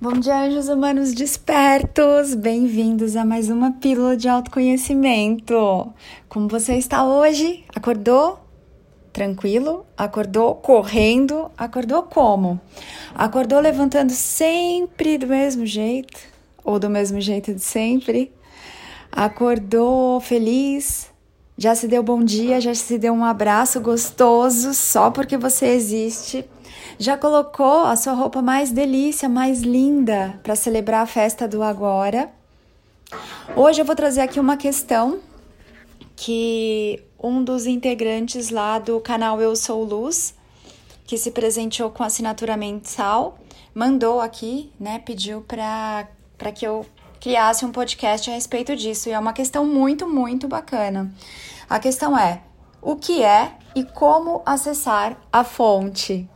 Bom dia, anjos humanos despertos! Bem-vindos a mais uma pílula de autoconhecimento. Como você está hoje? Acordou? Tranquilo? Acordou correndo? Acordou como? Acordou levantando sempre do mesmo jeito? Ou do mesmo jeito de sempre? Acordou feliz? Já se deu bom dia? Já se deu um abraço gostoso só porque você existe? Já colocou a sua roupa mais delícia, mais linda para celebrar a festa do agora? Hoje eu vou trazer aqui uma questão que um dos integrantes lá do canal Eu Sou Luz, que se presenteou com assinatura mensal, mandou aqui, né? Pediu para que eu criasse um podcast a respeito disso. E é uma questão muito, muito bacana. A questão é: o que é e como acessar a fonte?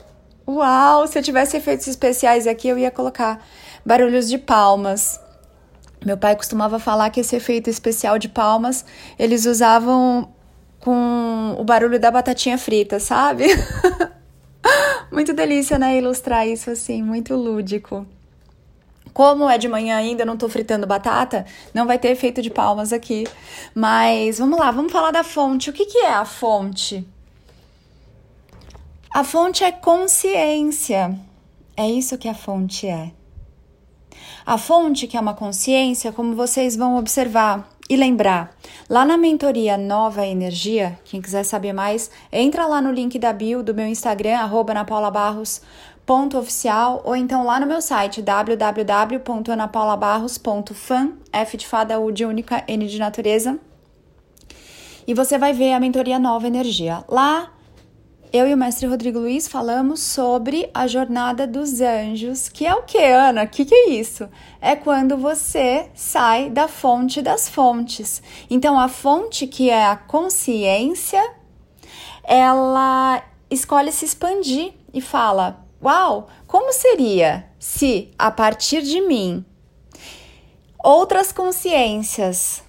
Uau! Se eu tivesse efeitos especiais aqui, eu ia colocar barulhos de palmas. Meu pai costumava falar que esse efeito especial de palmas eles usavam com o barulho da batatinha frita, sabe? muito delícia, né? Ilustrar isso assim, muito lúdico. Como é de manhã ainda, não tô fritando batata, não vai ter efeito de palmas aqui. Mas vamos lá, vamos falar da fonte. O que, que é a fonte? A fonte é consciência. É isso que a fonte é. A fonte, que é uma consciência, como vocês vão observar e lembrar, lá na mentoria Nova Energia, quem quiser saber mais, entra lá no link da bio do meu Instagram, arroba anapaulabarros.oficial, ou então lá no meu site, www.anapaulabarros.fan, F de fada, U de única, N de natureza, e você vai ver a mentoria Nova Energia. Lá eu e o mestre Rodrigo Luiz falamos sobre a jornada dos anjos, que é o que, Ana? O que, que é isso? É quando você sai da fonte das fontes. Então, a fonte, que é a consciência, ela escolhe se expandir e fala: Uau, como seria se a partir de mim outras consciências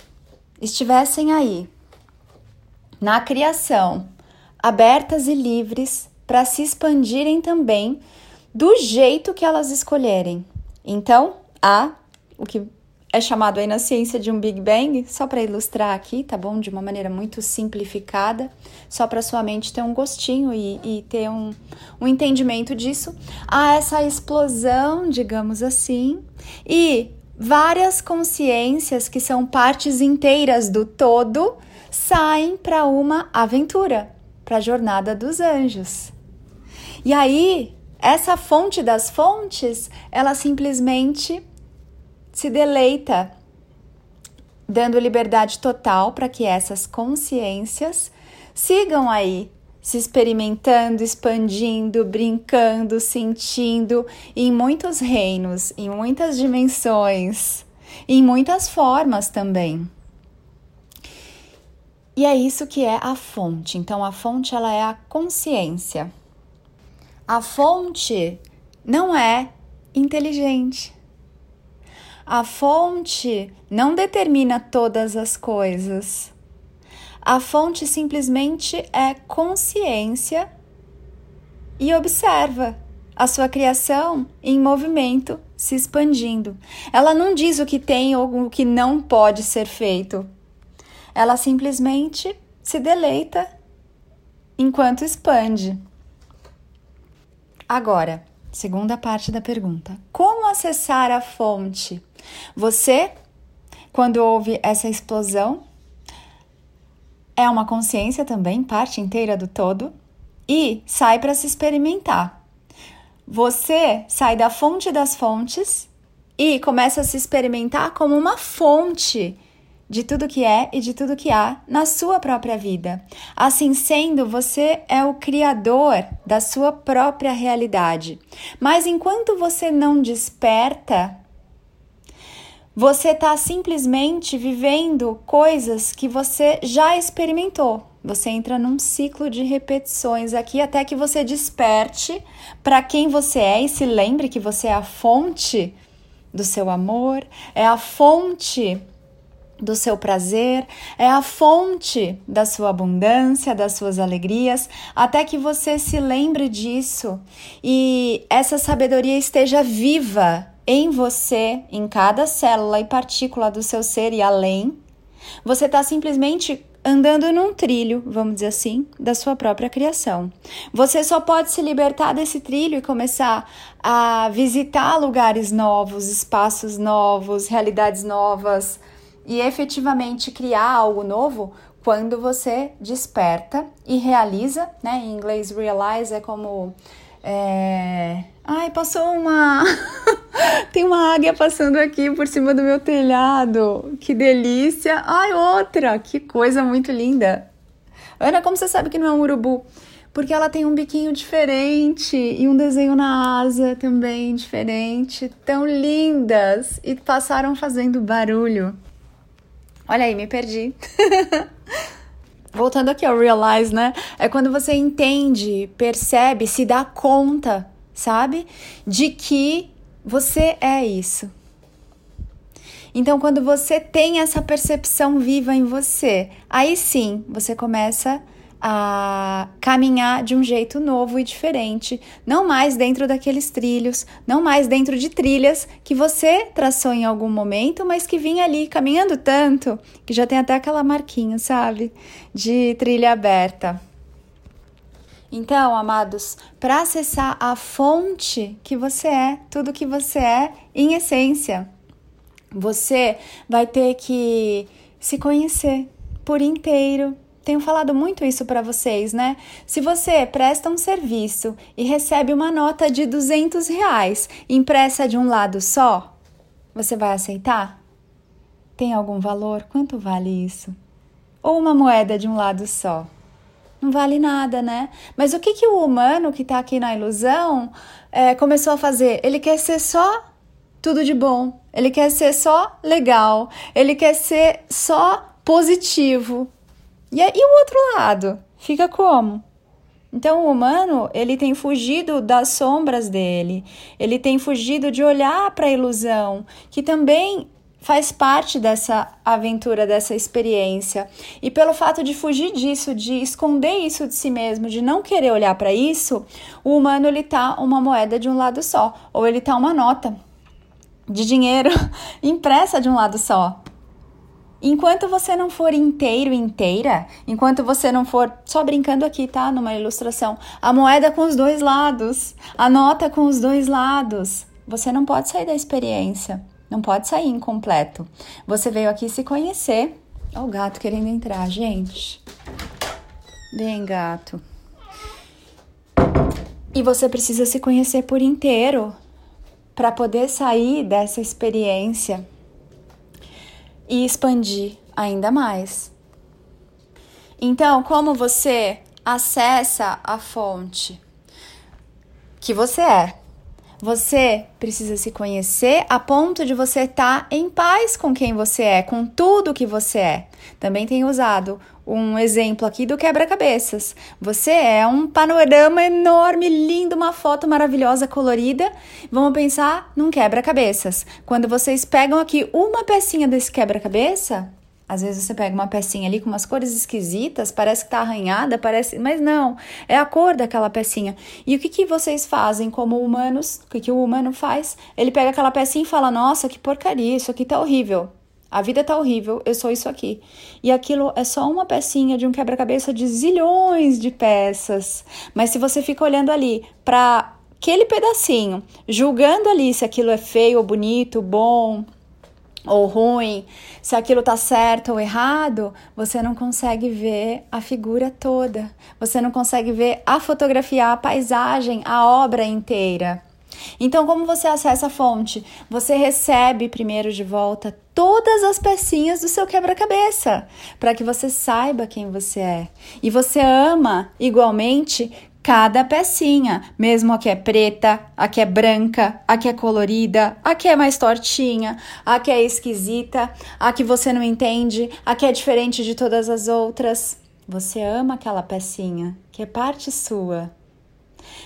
estivessem aí na criação? Abertas e livres para se expandirem também do jeito que elas escolherem. Então, há o que é chamado aí na ciência de um Big Bang, só para ilustrar aqui, tá bom? De uma maneira muito simplificada, só para sua mente ter um gostinho e, e ter um, um entendimento disso. Há essa explosão, digamos assim, e várias consciências que são partes inteiras do todo saem para uma aventura para a jornada dos anjos. E aí, essa fonte das fontes, ela simplesmente se deleita, dando liberdade total para que essas consciências sigam aí se experimentando, expandindo, brincando, sentindo em muitos reinos, em muitas dimensões, em muitas formas também. E é isso que é a fonte. Então a fonte ela é a consciência. A fonte não é inteligente. A fonte não determina todas as coisas. A fonte simplesmente é consciência e observa a sua criação em movimento, se expandindo. Ela não diz o que tem ou o que não pode ser feito. Ela simplesmente se deleita enquanto expande. Agora, segunda parte da pergunta: como acessar a fonte? Você, quando ouve essa explosão, é uma consciência também, parte inteira do todo, e sai para se experimentar. Você sai da fonte das fontes e começa a se experimentar como uma fonte de tudo que é e de tudo que há na sua própria vida. Assim sendo, você é o criador da sua própria realidade. Mas enquanto você não desperta, você está simplesmente vivendo coisas que você já experimentou. Você entra num ciclo de repetições aqui até que você desperte para quem você é e se lembre que você é a fonte do seu amor, é a fonte do seu prazer, é a fonte da sua abundância, das suas alegrias, até que você se lembre disso e essa sabedoria esteja viva em você, em cada célula e partícula do seu ser e além, você está simplesmente andando num trilho, vamos dizer assim, da sua própria criação. Você só pode se libertar desse trilho e começar a visitar lugares novos, espaços novos, realidades novas e efetivamente criar algo novo quando você desperta e realiza, né? Em inglês, realize é como. É... Ai, passou uma. Tem uma águia passando aqui por cima do meu telhado. Que delícia! Ai, outra! Que coisa muito linda! Ana, como você sabe que não é um urubu? Porque ela tem um biquinho diferente e um desenho na asa também diferente. Tão lindas! E passaram fazendo barulho. Olha aí, me perdi. Voltando aqui ao realize, né? É quando você entende, percebe, se dá conta, sabe? De que você é isso. Então, quando você tem essa percepção viva em você, aí sim você começa a caminhar de um jeito novo e diferente, não mais dentro daqueles trilhos, não mais dentro de trilhas que você traçou em algum momento, mas que vinha ali caminhando tanto que já tem até aquela marquinha, sabe, de trilha aberta. Então, amados, para acessar a fonte que você é, tudo que você é em essência, você vai ter que se conhecer por inteiro, tenho falado muito isso para vocês, né? Se você presta um serviço e recebe uma nota de 200 reais impressa de um lado só, você vai aceitar? Tem algum valor? Quanto vale isso? Ou uma moeda de um lado só? Não vale nada, né? Mas o que, que o humano que está aqui na ilusão é, começou a fazer? Ele quer ser só tudo de bom, ele quer ser só legal, ele quer ser só positivo. E, e o outro lado? Fica como? Então, o humano, ele tem fugido das sombras dele, ele tem fugido de olhar para a ilusão, que também faz parte dessa aventura, dessa experiência. E pelo fato de fugir disso, de esconder isso de si mesmo, de não querer olhar para isso, o humano ele tá uma moeda de um lado só, ou ele tá uma nota de dinheiro impressa de um lado só. Enquanto você não for inteiro, inteira, enquanto você não for só brincando aqui, tá? Numa ilustração, a moeda com os dois lados, a nota com os dois lados, você não pode sair da experiência, não pode sair incompleto. Você veio aqui se conhecer. Olha o gato querendo entrar, gente. Bem, gato. E você precisa se conhecer por inteiro para poder sair dessa experiência e expandir ainda mais. Então, como você acessa a fonte que você é? Você precisa se conhecer a ponto de você estar tá em paz com quem você é, com tudo que você é. Também tenho usado um exemplo aqui do quebra-cabeças. Você é um panorama enorme, lindo, uma foto maravilhosa, colorida. Vamos pensar num quebra-cabeças. Quando vocês pegam aqui uma pecinha desse quebra-cabeça, às vezes você pega uma pecinha ali com umas cores esquisitas, parece que tá arranhada, parece, mas não, é a cor daquela pecinha. E o que, que vocês fazem como humanos? O que, que o humano faz? Ele pega aquela pecinha e fala: Nossa, que porcaria, isso aqui tá horrível. A vida tá horrível, eu sou isso aqui. E aquilo é só uma pecinha de um quebra-cabeça de zilhões de peças. Mas se você fica olhando ali para aquele pedacinho, julgando ali se aquilo é feio ou bonito, bom, ou ruim, se aquilo tá certo ou errado, você não consegue ver a figura toda. Você não consegue ver a fotografia, a paisagem, a obra inteira. Então, como você acessa a fonte? Você recebe primeiro de volta todas as pecinhas do seu quebra-cabeça, para que você saiba quem você é. E você ama igualmente cada pecinha, mesmo a que é preta, a que é branca, a que é colorida, a que é mais tortinha, a que é esquisita, a que você não entende, a que é diferente de todas as outras. Você ama aquela pecinha, que é parte sua.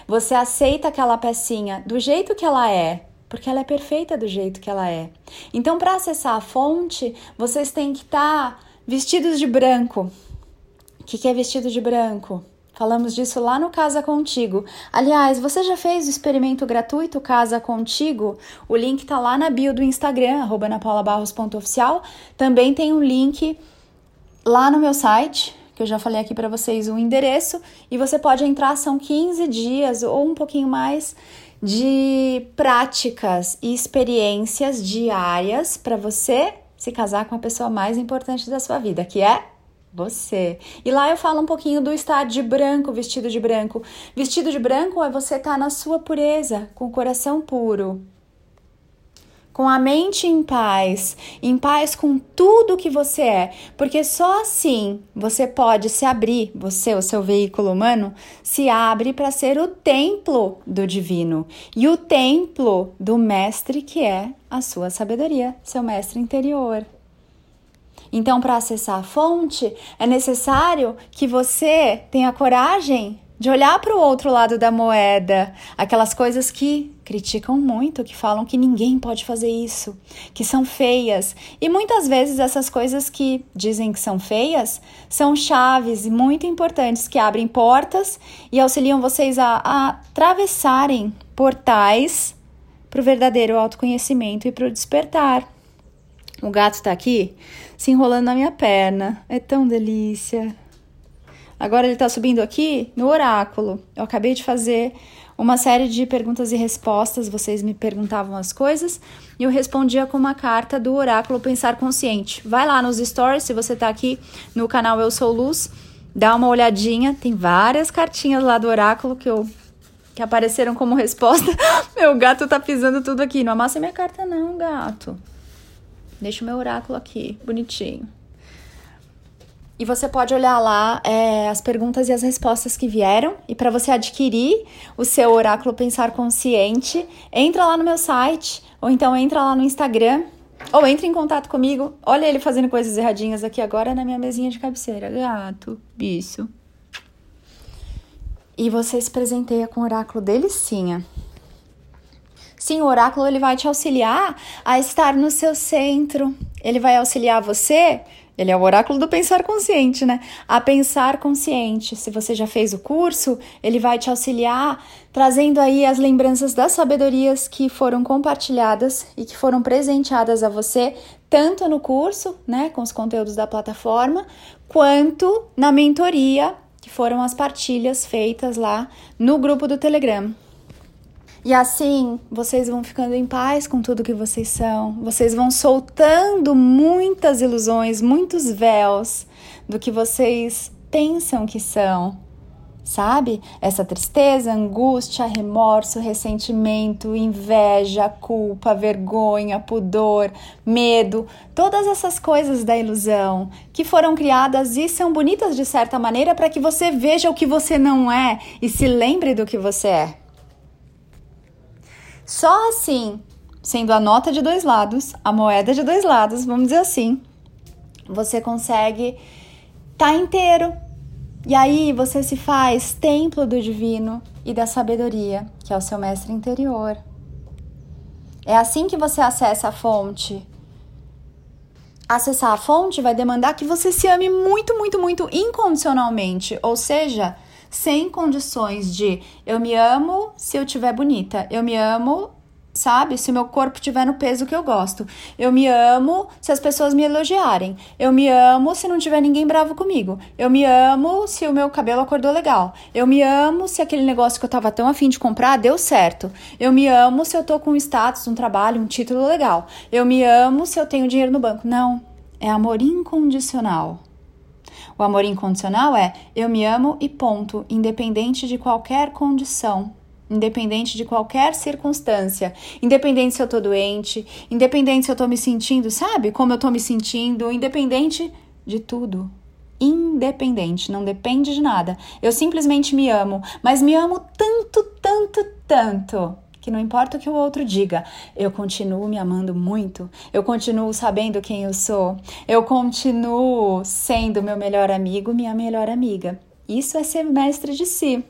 Você aceita aquela pecinha do jeito que ela é, porque ela é perfeita do jeito que ela é. Então, para acessar a fonte, vocês têm que estar tá vestidos de branco. O que, que é vestido de branco? Falamos disso lá no Casa Contigo. Aliás, você já fez o experimento gratuito Casa Contigo? O link tá lá na bio do Instagram, arroba napaulabarros.oficial. Também tem um link lá no meu site, que eu já falei aqui para vocês o endereço, e você pode entrar, são 15 dias ou um pouquinho mais de práticas e experiências diárias para você se casar com a pessoa mais importante da sua vida, que é você. E lá eu falo um pouquinho do estar de branco, vestido de branco. Vestido de branco é você estar tá na sua pureza, com o coração puro com a mente em paz, em paz com tudo que você é, porque só assim você pode se abrir, você, o seu veículo humano, se abre para ser o templo do divino. E o templo do mestre que é a sua sabedoria, seu mestre interior. Então, para acessar a fonte, é necessário que você tenha coragem de olhar para o outro lado da moeda, aquelas coisas que criticam muito, que falam que ninguém pode fazer isso, que são feias. E muitas vezes essas coisas que dizem que são feias são chaves muito importantes que abrem portas e auxiliam vocês a, a atravessarem portais para o verdadeiro autoconhecimento e para o despertar. O gato está aqui se enrolando na minha perna. É tão delícia. Agora ele está subindo aqui no oráculo. Eu acabei de fazer uma série de perguntas e respostas. Vocês me perguntavam as coisas e eu respondia com uma carta do oráculo Pensar Consciente. Vai lá nos stories, se você está aqui no canal Eu Sou Luz, dá uma olhadinha. Tem várias cartinhas lá do oráculo que eu que apareceram como resposta. meu gato tá pisando tudo aqui. Não amassa minha carta não, gato. Deixa o meu oráculo aqui, bonitinho. E você pode olhar lá é, as perguntas e as respostas que vieram. E para você adquirir o seu oráculo Pensar Consciente, entra lá no meu site, ou então entra lá no Instagram, ou entre em contato comigo. Olha ele fazendo coisas erradinhas aqui agora na minha mesinha de cabeceira. Gato, bicho. E você se presenteia com o oráculo delicinha. Sim, o oráculo ele vai te auxiliar a estar no seu centro. Ele vai auxiliar você ele é o oráculo do pensar consciente, né? A pensar consciente. Se você já fez o curso, ele vai te auxiliar trazendo aí as lembranças das sabedorias que foram compartilhadas e que foram presenteadas a você, tanto no curso, né, com os conteúdos da plataforma, quanto na mentoria, que foram as partilhas feitas lá no grupo do Telegram. E assim, vocês vão ficando em paz com tudo que vocês são. Vocês vão soltando muitas ilusões, muitos véus do que vocês pensam que são. Sabe? Essa tristeza, angústia, remorso, ressentimento, inveja, culpa, vergonha, pudor, medo, todas essas coisas da ilusão que foram criadas e são bonitas de certa maneira para que você veja o que você não é e se lembre do que você é. Só assim, sendo a nota de dois lados, a moeda de dois lados, vamos dizer assim, você consegue estar tá inteiro. E aí você se faz templo do divino e da sabedoria, que é o seu mestre interior. É assim que você acessa a fonte. Acessar a fonte vai demandar que você se ame muito, muito, muito incondicionalmente, ou seja, sem condições de eu me amo se eu tiver bonita, eu me amo sabe? Se o meu corpo tiver no peso que eu gosto. Eu me amo se as pessoas me elogiarem. Eu me amo se não tiver ninguém bravo comigo. Eu me amo se o meu cabelo acordou legal. Eu me amo se aquele negócio que eu tava tão afim de comprar deu certo. Eu me amo se eu tô com um status, um trabalho, um título legal. Eu me amo se eu tenho dinheiro no banco. Não, é amor incondicional. O amor incondicional é eu me amo e ponto, independente de qualquer condição, independente de qualquer circunstância, independente se eu tô doente, independente se eu tô me sentindo, sabe? Como eu tô me sentindo, independente de tudo. Independente, não depende de nada. Eu simplesmente me amo, mas me amo tanto, tanto, tanto que não importa o que o outro diga, eu continuo me amando muito, eu continuo sabendo quem eu sou, eu continuo sendo meu melhor amigo, minha melhor amiga. Isso é ser mestre de si.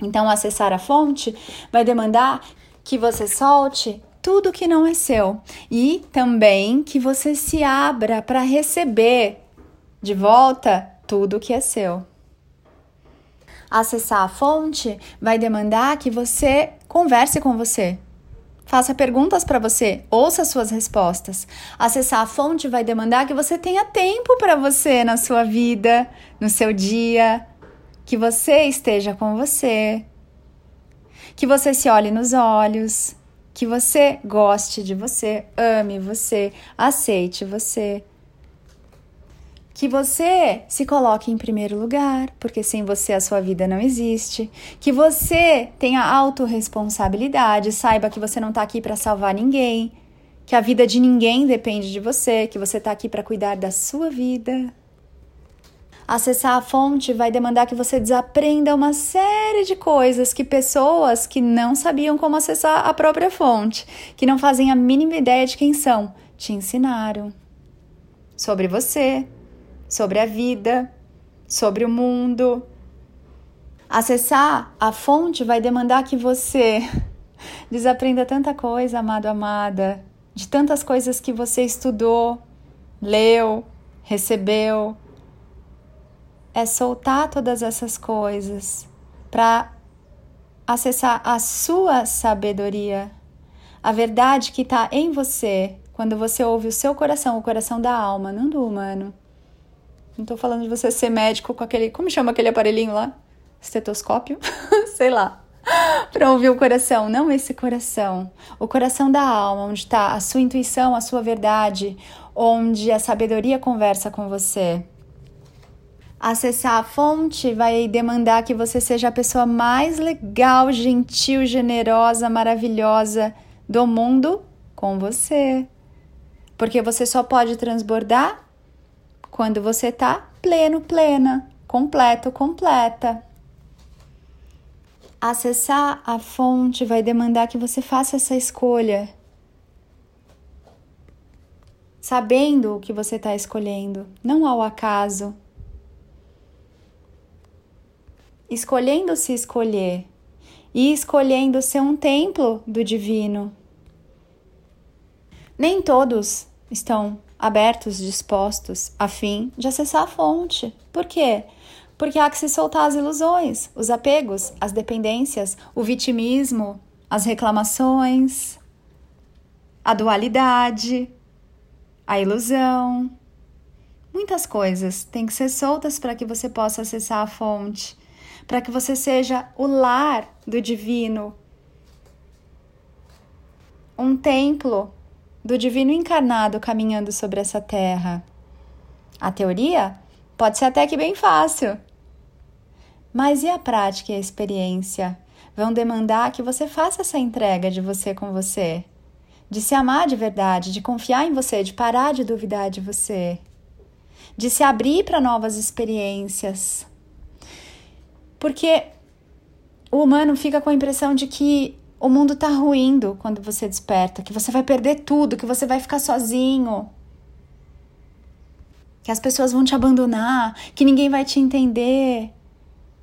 Então, acessar a fonte vai demandar que você solte tudo que não é seu e também que você se abra para receber de volta tudo que é seu. Acessar a fonte vai demandar que você converse com você. Faça perguntas para você, ouça suas respostas. Acessar a fonte vai demandar que você tenha tempo para você na sua vida, no seu dia, que você esteja com você, que você se olhe nos olhos, que você goste de você, ame você, aceite você. Que você se coloque em primeiro lugar, porque sem você a sua vida não existe. Que você tenha autorresponsabilidade, saiba que você não está aqui para salvar ninguém, que a vida de ninguém depende de você, que você está aqui para cuidar da sua vida. Acessar a fonte vai demandar que você desaprenda uma série de coisas que pessoas que não sabiam como acessar a própria fonte, que não fazem a mínima ideia de quem são, te ensinaram sobre você, sobre a vida, sobre o mundo. Acessar a fonte vai demandar que você desaprenda tanta coisa, amado, amada, de tantas coisas que você estudou, leu, recebeu. É soltar todas essas coisas para acessar a sua sabedoria, a verdade que está em você quando você ouve o seu coração, o coração da alma, não do humano. Não tô falando de você ser médico com aquele. Como chama aquele aparelhinho lá? Estetoscópio? Sei lá. para ouvir o coração. Não esse coração. O coração da alma, onde está a sua intuição, a sua verdade, onde a sabedoria conversa com você. Acessar a fonte vai demandar que você seja a pessoa mais legal, gentil, generosa, maravilhosa do mundo com você. Porque você só pode transbordar quando você tá pleno, plena, completo, completa. Acessar a fonte vai demandar que você faça essa escolha, sabendo o que você está escolhendo, não ao acaso. Escolhendo se escolher e escolhendo ser um templo do divino. Nem todos estão abertos, dispostos, a fim de acessar a fonte. Por quê? Porque há que se soltar as ilusões, os apegos, as dependências, o vitimismo, as reclamações, a dualidade, a ilusão. Muitas coisas têm que ser soltas para que você possa acessar a fonte, para que você seja o lar do divino, um templo do divino encarnado caminhando sobre essa terra. A teoria pode ser até que bem fácil. Mas e a prática e a experiência vão demandar que você faça essa entrega de você com você, de se amar de verdade, de confiar em você, de parar de duvidar de você, de se abrir para novas experiências. Porque o humano fica com a impressão de que o mundo tá ruindo quando você desperta, que você vai perder tudo, que você vai ficar sozinho. Que as pessoas vão te abandonar, que ninguém vai te entender.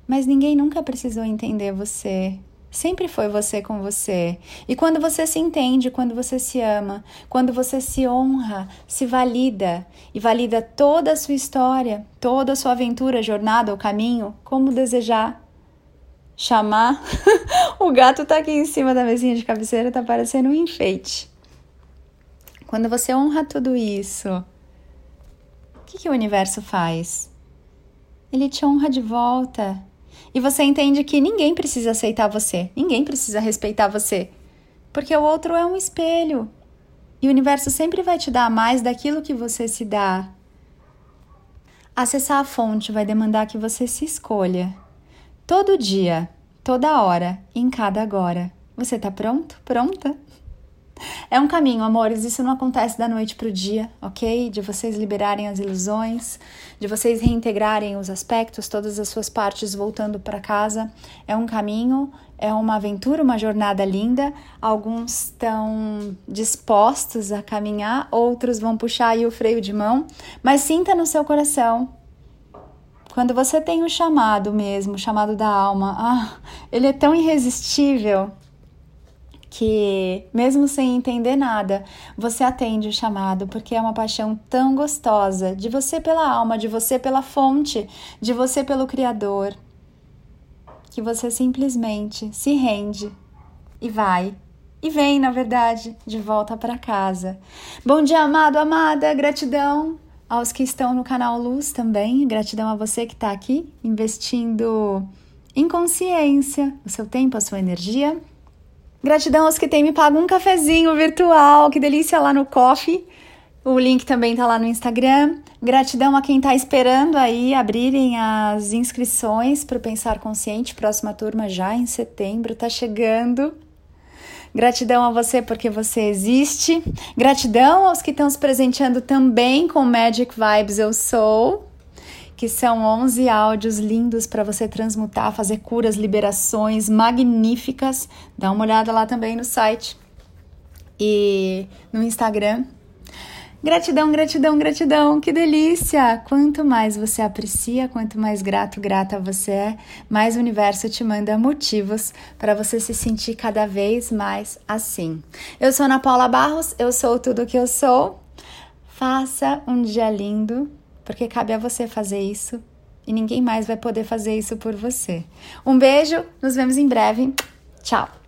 Mas ninguém nunca precisou entender você. Sempre foi você com você. E quando você se entende, quando você se ama, quando você se honra, se valida e valida toda a sua história, toda a sua aventura, jornada ou caminho, como desejar, chamar. o gato tá aqui em cima da mesinha de cabeceira, tá parecendo um enfeite. Quando você honra tudo isso, o que, que o universo faz? Ele te honra de volta. E você entende que ninguém precisa aceitar você, ninguém precisa respeitar você, porque o outro é um espelho. E o universo sempre vai te dar mais daquilo que você se dá. Acessar a fonte vai demandar que você se escolha Todo dia, toda hora, em cada agora. Você tá pronto? Pronta? É um caminho, amores. Isso não acontece da noite pro dia, ok? De vocês liberarem as ilusões, de vocês reintegrarem os aspectos, todas as suas partes voltando para casa. É um caminho, é uma aventura, uma jornada linda. Alguns estão dispostos a caminhar, outros vão puxar aí o freio de mão, mas sinta no seu coração quando você tem o chamado mesmo, o chamado da alma, ah, ele é tão irresistível que, mesmo sem entender nada, você atende o chamado, porque é uma paixão tão gostosa de você pela alma, de você pela fonte, de você pelo Criador. que você simplesmente se rende e vai e vem, na verdade, de volta para casa. Bom dia, amado, amada, gratidão aos que estão no canal Luz também, gratidão a você que está aqui investindo em consciência, o seu tempo, a sua energia. Gratidão aos que têm me pago um cafezinho virtual, que delícia lá no Coffee. O link também tá lá no Instagram. Gratidão a quem está esperando aí abrirem as inscrições para o Pensar Consciente, próxima turma já em setembro, tá chegando. Gratidão a você porque você existe. Gratidão aos que estão se presenteando também com Magic Vibes Eu Sou, que são 11 áudios lindos para você transmutar, fazer curas, liberações magníficas. Dá uma olhada lá também no site e no Instagram Gratidão, gratidão, gratidão, que delícia! Quanto mais você aprecia, quanto mais grato, grata você é, mais o universo te manda motivos para você se sentir cada vez mais assim. Eu sou Ana Paula Barros, eu sou tudo o que eu sou. Faça um dia lindo, porque cabe a você fazer isso e ninguém mais vai poder fazer isso por você. Um beijo, nos vemos em breve. Tchau!